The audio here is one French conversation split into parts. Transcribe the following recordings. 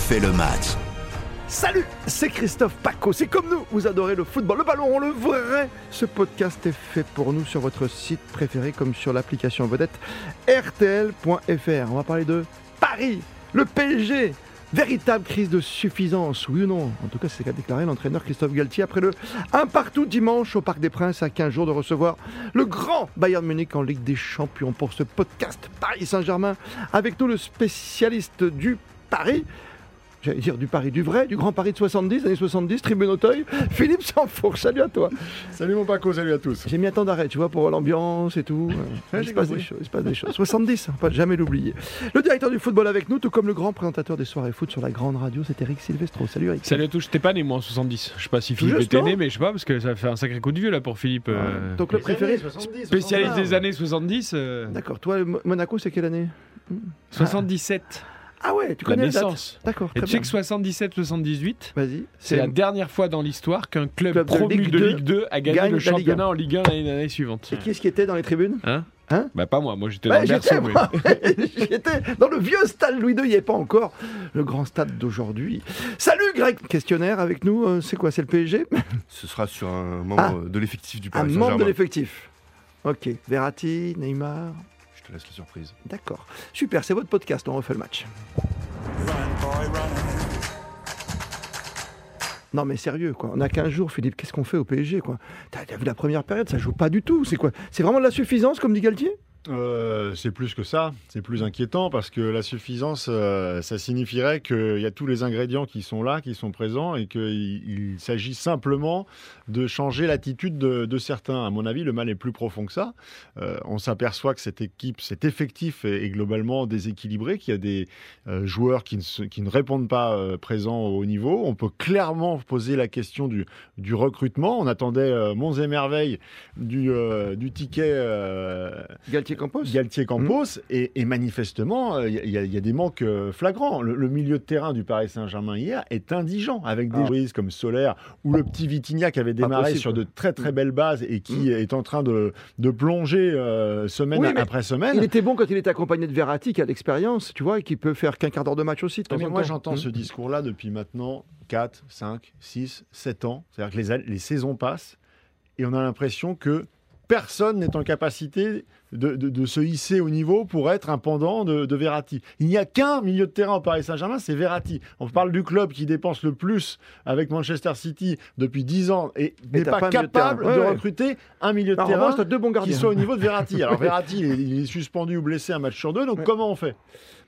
refait le match. Salut, c'est Christophe Paco. C'est comme nous, vous adorez le football, le ballon, le vrai. Ce podcast est fait pour nous sur votre site préféré comme sur l'application vedette RTL.fr. On va parler de Paris, le PSG. Véritable crise de suffisance, oui ou non? En tout cas, c'est ce qu'a déclaré l'entraîneur Christophe Galtier après le 1 partout dimanche au Parc des Princes à 15 jours de recevoir le grand Bayern Munich en Ligue des Champions. Pour ce podcast Paris Saint-Germain, avec nous le spécialiste du Paris, j'allais dire du Paris du vrai, du Grand Paris de 70, années 70, Tribune Auteuil, Philippe Sanfourche, salut à toi. Salut mon Paco, salut à tous. J'ai mis un temps d'arrêt, tu vois, pour l'ambiance et tout. Il, se passe des choses, il se passe des choses. 70, on peut jamais l'oublier. Le directeur du football avec nous, tout comme le grand présentateur des soirées foot sur la grande radio, c'est Eric Silvestro. Salut Eric. Salut à tous, j'étais pas né moi en 70. Je sais pas si Philippe était né, mais je sais pas, parce que ça fait un sacré coup de vieux là pour Philippe. euh, Donc le préféré spécialiste des années 70. euh, D'accord, toi, Mo- Monaco, c'est quelle année? 77, Ah ouais, tu la connais la date naissance. D'accord, Et tu sais que 77-78, Vas-y. c'est la dernière fois dans l'histoire qu'un club, Club de promu Ligue de 2 Ligue 2 a gagné gagne le championnat en Ligue 1 l'année l'année suivante. Et qui est-ce qui était dans les tribunes Hein Hein Bah pas moi, moi j'étais Ouais, dans le j'étais, berceau. mais-. J'étais dans le vieux stade Louis II, il n'y avait pas encore le grand stade d'aujourd'hui. Salut Greg Questionnaire avec nous, euh, c'est quoi C'est le PSG Ce sera sur un membre Ah. de l'effectif du Un Paris membre de l'effectif. Ok, Verratti, Neymar. Laisse la surprise. D'accord. Super, c'est votre podcast, on refait le match. Non mais sérieux quoi, on a 15 jours Philippe, qu'est-ce qu'on fait au PSG quoi? T'as vu la première période, ça joue pas du tout, c'est quoi? C'est vraiment de la suffisance comme dit Galtier? Euh, c'est plus que ça, c'est plus inquiétant parce que la suffisance, euh, ça signifierait qu'il y a tous les ingrédients qui sont là, qui sont présents et qu'il il s'agit simplement de changer l'attitude de, certains. À mon avis, le mal est plus profond que ça. Euh, on s'aperçoit que cette équipe, cet effectif est, globalement déséquilibré, qu'il y a des joueurs qui ne, répondent pas présents au niveau. On peut clairement poser la question du, recrutement. On attendait monts et merveilles du, du ticket. Euh, Galtier Campos Galtier Campos et, et manifestement euh, il y, a- il y a des manques euh, flagrants. Le, le milieu de terrain du Paris Saint-Germain hier est indigent avec des Ah. joueurs comme Solaire ou le petit Vitignac qui avait démarré sur de très très belles bases et qui est en train de, de plonger euh, semaine Oui, après semaine. Il était bon quand il était accompagné de Verratti qui a l'expérience, tu vois, et qui peut faire qu'un quart d'heure de match aussi. de temps Mais en moi j'entends ce discours-là depuis maintenant 4, 5, 6, 7 ans. C'est-à-dire que les, les saisons passent et on a l'impression que personne n'est en capacité de, de- de se hisser au niveau pour être un pendant de, de Verratti. Il n'y a qu'un milieu de terrain au Paris Saint-Germain, c'est Verratti. On parle du club qui dépense le plus avec Manchester City depuis 10 ans et n'est pas, capable terrain. de Ouais, ouais. recruter un milieu de En terrain revanche, t'as deux bons qui gardiens. soit au niveau de Verratti. Alors Verratti, il est, il est suspendu ou blessé un match sur deux, donc Ouais. comment on fait?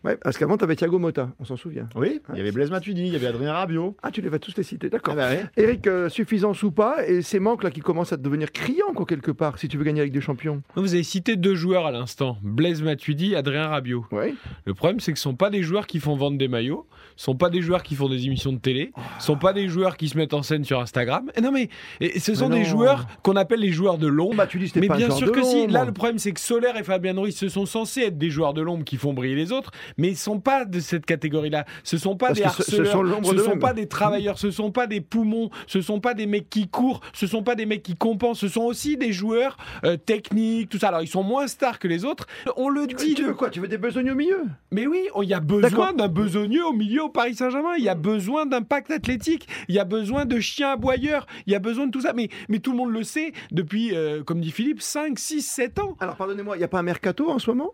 Ouais, parce qu'avant, t'avais Thiago Motta, on s'en souvient. Oui, il y avait Blaise Matuidi, il y avait Adrien Rabiot. Ah, tu les vas tous les citer, d'accord. Ah bah ouais. Eric, euh, suffisance ou pas, et ces manques là qui commencent à devenir criants, quoi, quelque part, si tu veux gagner avec des champions. Vous avez cité deux joueurs à l'instant, Blaise Matuidi, Adrien Rabiot. Ouais. Le problème, c'est que ce sont pas des joueurs qui font vendre des maillots, ce sont pas des joueurs qui font des émissions de télé, ce sont pas des joueurs qui se mettent en scène sur Instagram. Et non mais, et ce sont Mais des joueurs qu'on appelle les joueurs de l'ombre. C'était Mais pas un bien sûr que si. Là, le problème, c'est que Solaire et Fabien Ruiz, ce sont censés être des joueurs de l'ombre qui font briller les autres, mais ils sont pas de cette catégorie-là. Ce sont pas Parce des ce- harceleurs, sont ce sont d'eux-mêmes. pas des travailleurs, ce sont pas des poumons, ce sont pas des mecs qui courent, ce sont pas des mecs qui compensent, ce sont aussi des joueurs euh, techniques, tout ça. Alors, ils sont moins stars que les autres. On le Tu, dit. tu veux quoi Tu veux des besognes au milieu? Mais oui, il y a besoin d'un besogneux au milieu au Paris Saint-Germain. Il y a besoin d'impact athlétique. Il y a besoin de chiens aboyeurs. Il y a besoin de tout ça. Mais, mais tout le monde le sait depuis, euh, comme dit Philippe, 5, 6, 7 ans. Alors, pardonnez-moi, il n'y a pas un mercato en ce moment?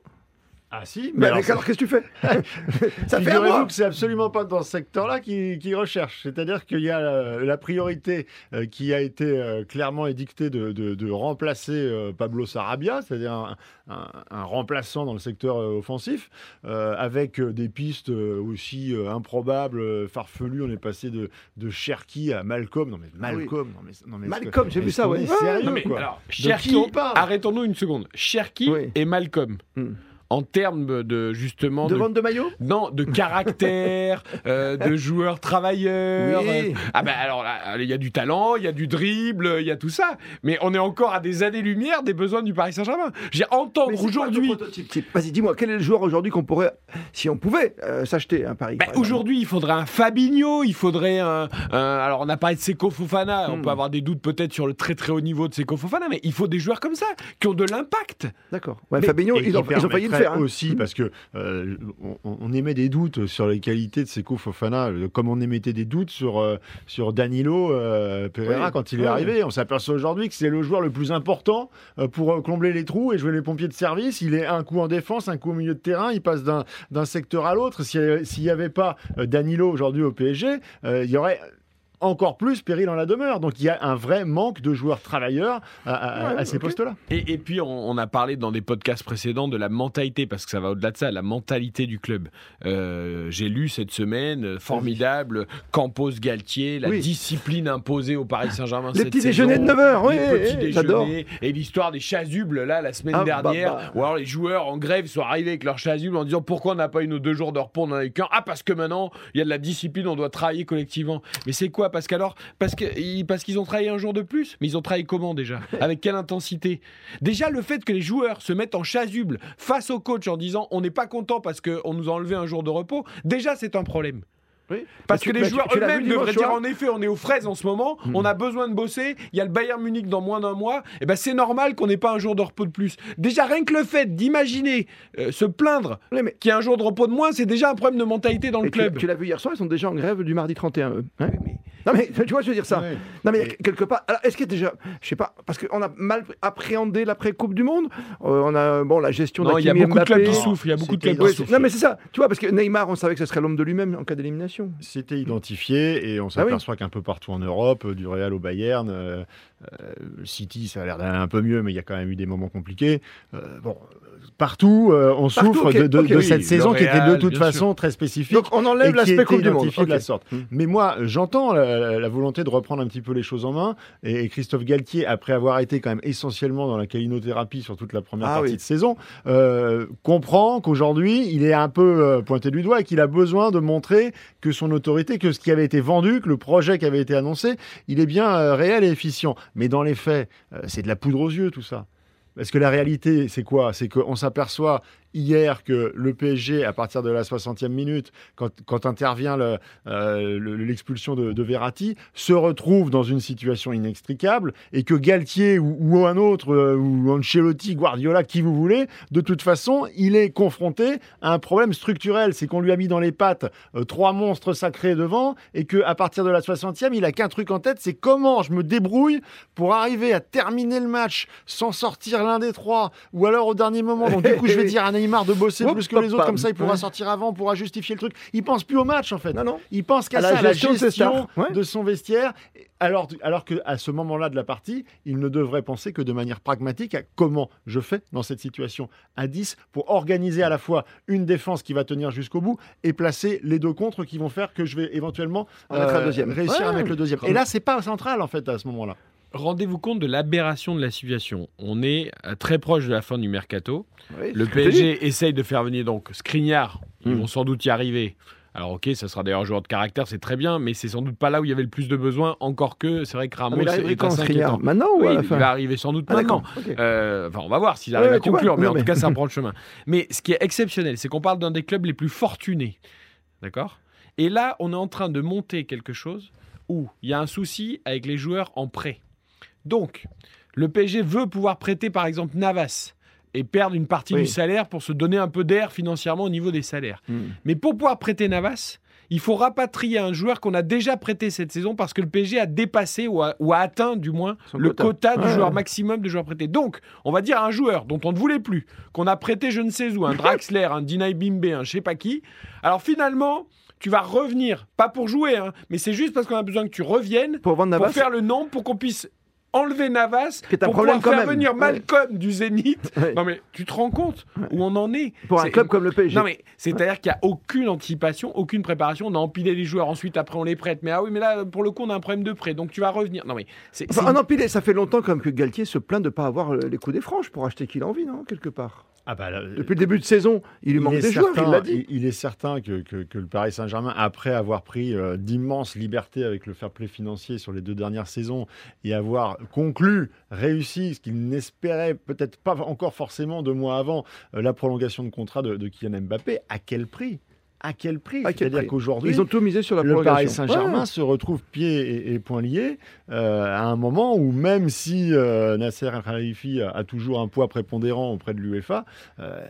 Ah si, Mais alors, alors, qu'est-ce que tu fais Ça fait un que c'est absolument pas dans ce secteur-là qu'ils qu'ils recherchent. C'est-à-dire qu'il y a euh, la priorité euh, qui a été euh, clairement édictée de, de- de remplacer euh, Pablo Sarabia, c'est-à-dire un, un- un remplaçant dans le secteur offensif, avec des pistes aussi improbables, farfelues. On est passé de, de Cherki à Malcolm. Non mais Malcolm, non mais, non, mais Malcolm, j'ai vu ça, ouais. sérieux, Non, mais quoi alors, qui Cherki, arrêtons-nous une seconde. Cherki Oui. et Malcolm. Hmm. En termes de justement De de, vente de maillot non de caractère, euh, de joueurs travailleurs. Oui. ah ben alors là, il y a du talent, il y a du dribble, il y a tout ça. Mais on est encore à des années-lumière des besoins du Paris Saint-Germain. J'ai entendre quoi aujourd'hui. Vas-y, dis-moi, quel est le joueur aujourd'hui qu'on pourrait, si on pouvait, euh, s'acheter un Paris Bah, Aujourd'hui, il faudrait un Fabinho, il faudrait un. un- alors, on a parlé de Seko Fofana, on Hmm. peut avoir des doutes peut-être sur le très très haut niveau de Seko Fofana, mais il faut des joueurs comme ça, qui ont de l'impact. D'accord. Ouais, Fabinho, ils ont, ils ont failli le faire, hein. aussi parce que euh, on, on émet des doutes sur les qualités de Seko Fofana, comme on émettait des doutes sur, euh, sur Danilo euh, Pereira Oui. quand il est arrivé. On s'aperçoit aujourd'hui que c'est le joueur le plus important pour combler les trous et jouer les pompiers de service. Il est un coup en défense, un coup au milieu de terrain. Il passe d'un secteur à l'autre. S'il n'y avait pas Danilo aujourd'hui au PSG, il y aurait encore plus péril en la demeure. Donc il y a un vrai manque de joueurs travailleurs à, à- Ouais, à ces postes-là. Et, et puis, on, on a parlé dans des podcasts précédents de la mentalité, parce que ça va au-delà de ça, la mentalité du club. Euh, J'ai lu cette semaine, euh, formidable, Campos Galtier, la Oui. discipline imposée au Paris Saint-Germain. Les cette petits saison, déjeuners de 9 heures, oui, les petits oui, j'adore. déjeuners, et l'histoire des chasubles, là, la semaine Ah, bah, dernière, bah. où alors les joueurs en grève sont arrivés avec leurs chasubles en disant pourquoi on n'a pas eu nos deux jours de repos, on en a eu qu'un? Ah, parce que maintenant, il y a de la discipline, on doit travailler collectivement. Mais c'est quoi Parce qu'alors, parce que- parce qu'ils ont travaillé un jour de plus Mais ils ont travaillé comment déjà? Avec quelle intensité? Déjà, le fait que les joueurs se mettent en chasuble face au coach en disant on n'est pas content parce qu'on nous a enlevé un jour de repos, déjà c'est un problème. Oui. Parce tu- que les joueurs eux-mêmes devraient dire en effet, on est aux fraises en ce moment, Hmm. on a besoin de bosser, il y a le Bayern Munich dans moins d'un mois, et ben c'est normal qu'on n'ait pas un jour de repos de plus. Déjà, rien que le fait d'imaginer euh, se plaindre Oui, mais- qu'il y a un jour de repos de moins, c'est déjà un problème de mentalité dans le Et club. tu l'as vu hier soir, ils sont déjà en grève du mardi 31, eux. hein? mais- non mais tu vois, je veux dire ça. Ouais. Non mais Et- quelque part, alors est-ce qu'il y a déjà, je sais pas, parce qu'on a mal appréhendé l'après Coupe du Monde. Euh, on a bon la gestion Non, il y a beaucoup de clubs qui souffrent, il y a beaucoup de clubs qui souffrent. non mais c'est ça, tu vois, parce que Neymar, on savait que ce serait l'homme de lui-même en cas d'élimination. C'était identifié et on Ah oui. s'aperçoit qu'un peu partout en Europe, euh, du Real au Bayern, euh, euh, City, ça a l'air d'aller un peu mieux, mais il y a quand même eu des moments compliqués. Euh, bon, partout, euh, on Partout, souffre de, de- ok, de oui, cette saison qui était de toute façon très spécifique. Donc on enlève l'aspect Coupe du Monde. identifié de la sorte. Hmm. Mais moi, j'entends la, la volonté de reprendre un petit peu les choses en main. Et, et Christophe Galtier, après avoir été quand même essentiellement dans la calinothérapie sur toute la première Ah partie oui. de saison, euh, comprend qu'aujourd'hui, il est un peu euh, pointé du doigt et qu'il a besoin de montrer que son autorité, que ce qui avait été vendu, que le projet qui avait été annoncé, il est bien euh, réel et efficient. Mais dans les faits, c'est de la poudre aux yeux tout ça. Parce que la réalité, c'est quoi? C'est qu'on s'aperçoit hier que le PSG, à partir de la 60e minute, quand, intervient euh, le- l'expulsion de, de Verratti, se retrouve dans une situation inextricable et que Galtier ou, un autre, euh, ou Ancelotti, Guardiola, qui vous voulez, de toute façon, il est confronté à un problème structurel. C'est qu'on lui a mis dans les pattes euh, trois monstres sacrés devant et qu'à partir de la 60e, il a qu'un truc en tête, c'est comment je me débrouille pour arriver à terminer le match sans sortir l'un des trois ou alors au dernier moment. Donc du coup, je vais dire à Neymar de bosser plus que les autres, comme ça il pourra Ouais. sortir avant, pourra justifier le truc. Il pense plus au match en fait. Non non. Il pense qu'à À la à gestion de ouais. son vestiaire, alors, alors qu'à ce moment-là de la partie, il ne devrait penser que de manière pragmatique à comment je fais dans cette situation à 10 pour organiser à la fois une défense qui va tenir jusqu'au bout et placer les deux contres qui vont faire que je vais éventuellement euh, réussir à Ouais. mettre le deuxième. Et là, c'est pas central en fait à ce moment-là. Rendez-vous compte de l'aberration de la situation. On est euh, très proche de la fin du mercato. Oui, Le. PSG essaye de faire venir donc Skriniar. Ils Hmm. vont sans doute y arriver. Alors ok, ça sera d'ailleurs un joueur de caractère, c'est très bien, mais c'est sans doute pas là où il y avait le plus de besoin. Encore que c'est vrai que Ah, Ramos arrive est quand Skriniar. Maintenant ou Oui, il va arriver sans doute Ah, maintenant. Euh, Enfin, on va voir s'il arrive ouais, à vois, conclure, mais non, en mais- tout cas, ça prend le chemin. Mais ce qui est exceptionnel, c'est qu'on parle d'un des clubs les plus fortunés. D'accord? Et là, on est en train de monter quelque chose où il y a un souci avec les joueurs en prêt. Donc, le PSG veut pouvoir prêter, par exemple, Navas et perdre une partie Oui. du salaire pour se donner un peu d'air financièrement au niveau des salaires. Hmm. Mais pour pouvoir prêter Navas, il faut rapatrier un joueur qu'on a déjà prêté cette saison parce que le PSG a dépassé ou a, ou a atteint du moins Son le quota. quota, du joueur ouais. maximum de joueurs prêtés. Donc, on va dire un joueur dont on ne voulait plus, qu'on a prêté je ne sais où, un Draxler, un Dinay Bimbe, un je sais pas qui. Alors finalement, tu vas revenir, pas pour jouer, hein, mais c'est juste parce qu'on a besoin que tu reviennes Pour vendre pour Navas. faire le nom, pour qu'on puisse enlever Navas, pour pouvoir quand faire même. venir Ouais. Malcolm du Zénith. Ouais. Non mais tu te rends compte où on en est Pour un club comme le PSG. non mais c'est-à-dire qu'il n'y a aucune anticipation, aucune préparation. On a empilé les joueurs, ensuite après on les prête. Mais ah oui, mais là pour le coup on a un problème de prêt, donc tu vas revenir. Non mais c'est Enfin, un empilé, ça fait longtemps quand même que Galtier se plaint de ne pas avoir euh, les coups des franches pour acheter qu'il a envie, non Quelque part. Ah bah, là, Depuis le début de saison, il lui manque des joueurs, il certain- l'a dit. il- il est certain que, que- que le Paris Saint-Germain, après avoir pris euh, d'immenses libertés avec le fair play financier sur les deux dernières saisons et avoir conclu, réussi, ce qu'il n'espérait peut-être pas encore forcément deux mois avant, euh, la prolongation de contrat de, de Kylian Mbappé, à quel prix? À quel prix À quel C'est-à-dire qu'aujourd'hui, Ils ont tout misé sur la le Paris. Saint-Germain Ouais. se retrouve pieds et, et poings liés euh, à un moment où même si euh, Nasser El Khalifi a, a toujours un poids prépondérant auprès de l'UEFA, euh,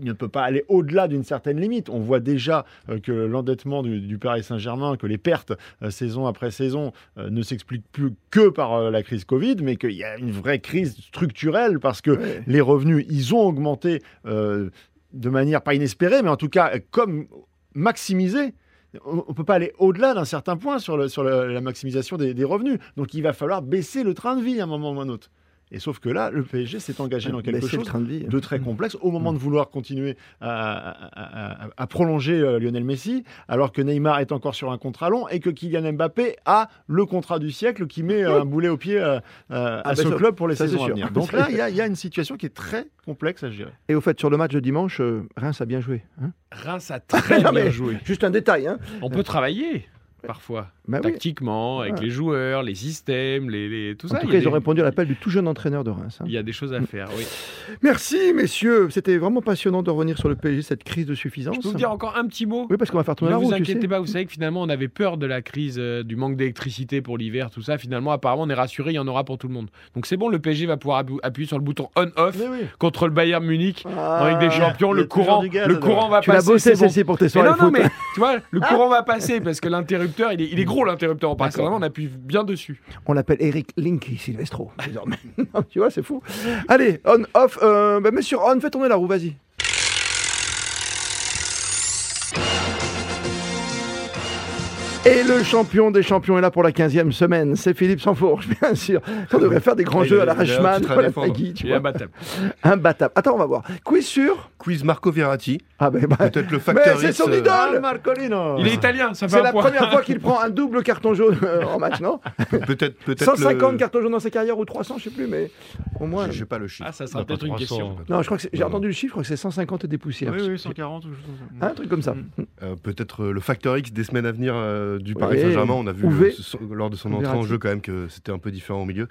il ne peut pas aller au-delà d'une certaine limite. On voit déjà que l'endettement du, du Paris Saint-Germain, que les pertes saison après saison ne s'expliquent plus que par la crise Covid, mais qu'il y a une vraie crise structurelle parce que Ouais. les revenus, ils ont augmenté de manière pas inespérée, mais en tout cas comme maximisés. On ne peut pas aller au-delà d'un certain point sur, la maximisation des revenus. Donc il va falloir baisser le train de vie à un moment ou à un autre. Et sauf que là, le PSG s'est engagé dans quelque chose train de vie. de très complexe au moment de vouloir continuer à, à- à- à prolonger euh, Lionel Messi, alors que Neymar est encore sur un contrat long et que Kylian Mbappé a le contrat du siècle qui met euh, un boulet au pied euh, euh, à Ah, ce ben ça- club pour les saisons à venir. Donc là, il y, a- il y a une situation qui est très complexe à gérer. Et au fait, sur le match de dimanche, Reims a bien joué. hein. Reims a très Non, bien joué. Juste un détail. Hein. On peut travailler parfois, Bah oui. tactiquement, avec les joueurs, les systèmes, les, les- tout En ça. tout il y cas, ils ont répondu à l'appel du tout jeune entraîneur de Reims. hein. Il y a des choses à faire, oui. Merci, messieurs. C'était vraiment passionnant de revenir sur le PSG, cette crise de suffisance. Je peux vous dire encore un petit mot Oui, parce qu'on va faire tourner Ne la vous roue, tu inquiétez pas, vous savez que finalement on avait peur de la crise, euh, du manque d'électricité pour l'hiver, tout ça. Finalement, apparemment, on est rassuré, il y en aura pour tout le monde. Donc c'est bon, le PSG va pouvoir appuyer sur le bouton on-off oui. contre le Bayern Munich Ah, en Ligue des Champions. Le courant, gaz le courant va Tu l'as passer. bossé, c'est bon. celle-ci, pour tes soirées non, non, mais tu vois, le courant va passer parce que l'interrupteur, il est, il l'interrupteur. On passe vraiment, on appuie bien dessus. On l'appelle Eric Linky Silvestro, désormais. tu vois, c'est fou. Allez, on, off. Euh, bah, messieurs, on, fais tourner la roue, vas-y. Et le champion des champions est là pour la 15e semaine. C'est Philippe Sansfourche, bien sûr. On devrait faire des grands jeux à la un titre à la. Pagui, tu Il est vois. imbattable. Imbattable. Attends, on va voir. Quiz sur. Quiz Marco Verratti. Ah, ben, bah, Peut-être le mais facteur c'est X, son euh, idole Ah, Marcolino Il est italien, ça fait C'est la point. première fois qu'il prend un double carton jaune euh, en match, non Peut-être peut-être 150 le... cartons jaunes dans sa carrière ou 300, je sais plus, mais au moins. J'ai pas le chiffre. Ah, ça sera peut-être une 300. question. Non, je crois que c'est- j'ai entendu le chiffre, je crois que c'est 150 et des poussières. Oui, oui, 140 ou quelque chose comme ça. Hein, un truc comme ça. Euh, Peut-être euh, le facteur X des semaines à venir euh, du Paris. Saint-Germain. On a vu euh, lors de son entrée en jeu quand même que c'était un peu différent au milieu.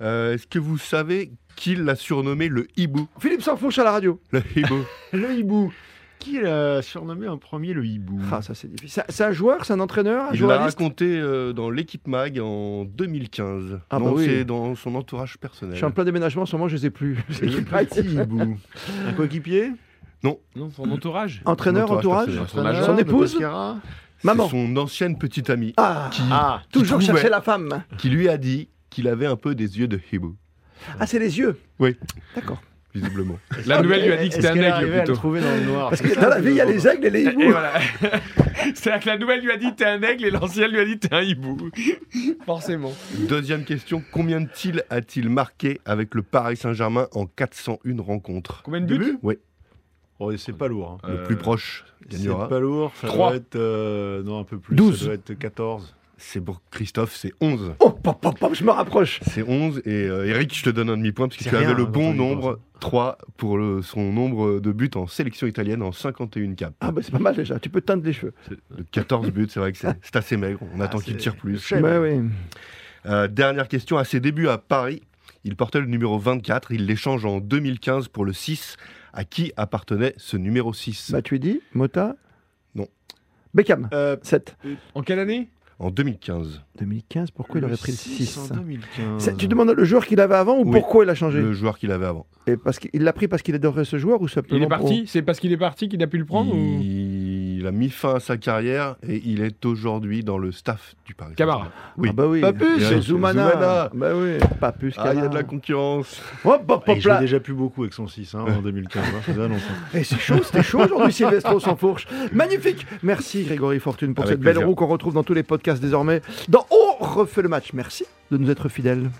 Euh, Est-ce que vous savez qui l'a surnommé le hibou Philippe Sansfourche à la radio. Le hibou. Le hibou. Qui l'a surnommé en premier le hibou? Ah, ça c'est difficile. C'est- C'est un joueur, c'est un entraîneur, un Il l'a raconté euh, dans l'équipe Mag en 2015. Ah bah oui. c'est dans son entourage Je personnel. suis en plein déménagement, en ce moment je les ai plus. Le petit hibou. Un coéquipier? Non, son entourage. Entraîneur, Entourage. Son épouse? C'est Maman. son ancienne petite amie Ah, qui, Ah, qui toujours trouvait- chercher la femme. qui lui a dit qu'il avait un peu des yeux de hibou, Ah, c'est les yeux. Oui. D'accord. visiblement. La nouvelle lui a dit que c'était un aigle arrivée à le plutôt. trouver dans le noir Parce que dans la vie, il y a les aigles et les Et hiboux. voilà. C'est-à-dire que la nouvelle lui a dit t'es un aigle et l'ancienne lui a dit t'es un hibou. Forcément. Deuxième question, combien de tirs a-t-il marqué avec le Paris Saint-Germain en 401 rencontres Combien de buts Oui, Oh, c'est pas lourd. hein. le Euh, plus proche C'est gagnera. pas lourd. Ça Trois. doit être. euh, non, un peu plus. 12. Ça doit être 14. C'est pour Christophe, c'est 11. Oh, pop, pop, pop, je me rapproche. C'est 11 et euh, Eric, je te donne un demi-point parce que tu avais rien, le hein, bon nombre, pense. 3 pour le- son nombre de buts en sélection italienne en 51 caps. Ah, bah c'est pas mal déjà. Tu peux te teindre les cheveux. De 14 buts, c'est vrai que c'est assez maigre. On attend Ah, qu'il tire plus. chef. Bah oui. Euh, dernière question, à ses débuts à Paris, il portait le numéro 24, il l'échange en 2015 pour le 6. À qui appartenait ce numéro 6 Bah tu es dit, Mota? Non. Beckham, Euh, 7. En quelle année? En 2015. 2015, pourquoi il aurait pris le 6 en 2015. C'est- Tu demandes le joueur qu'il avait avant ou Oui. pourquoi il a changé Le joueur qu'il avait avant. Et parce qu'il l'a pris parce qu'il adorait ce joueur ou simplement Il est pour- parti C'est parce qu'il est parti qu'il a pu le prendre ou... il... a mis fin à sa carrière et il est aujourd'hui dans le staff du Paris. Camara. Oui. Ah bah oui. Papus, c'est Zoumana. Zoumana. Bah oui, Papus. Ah, il y a de la concurrence. Hop, hop, Ah, hop il jouait là. déjà plus beaucoup avec son 6 hein, en 2015. hein, longtemps. Et c'est chaud, c'était chaud aujourd'hui, Silvestro sans fourche. Magnifique. Merci Grégory Fortune pour Avec cette belle roue qu'on retrouve dans tous les podcasts désormais. Dans On refait le match. Merci de nous être fidèles.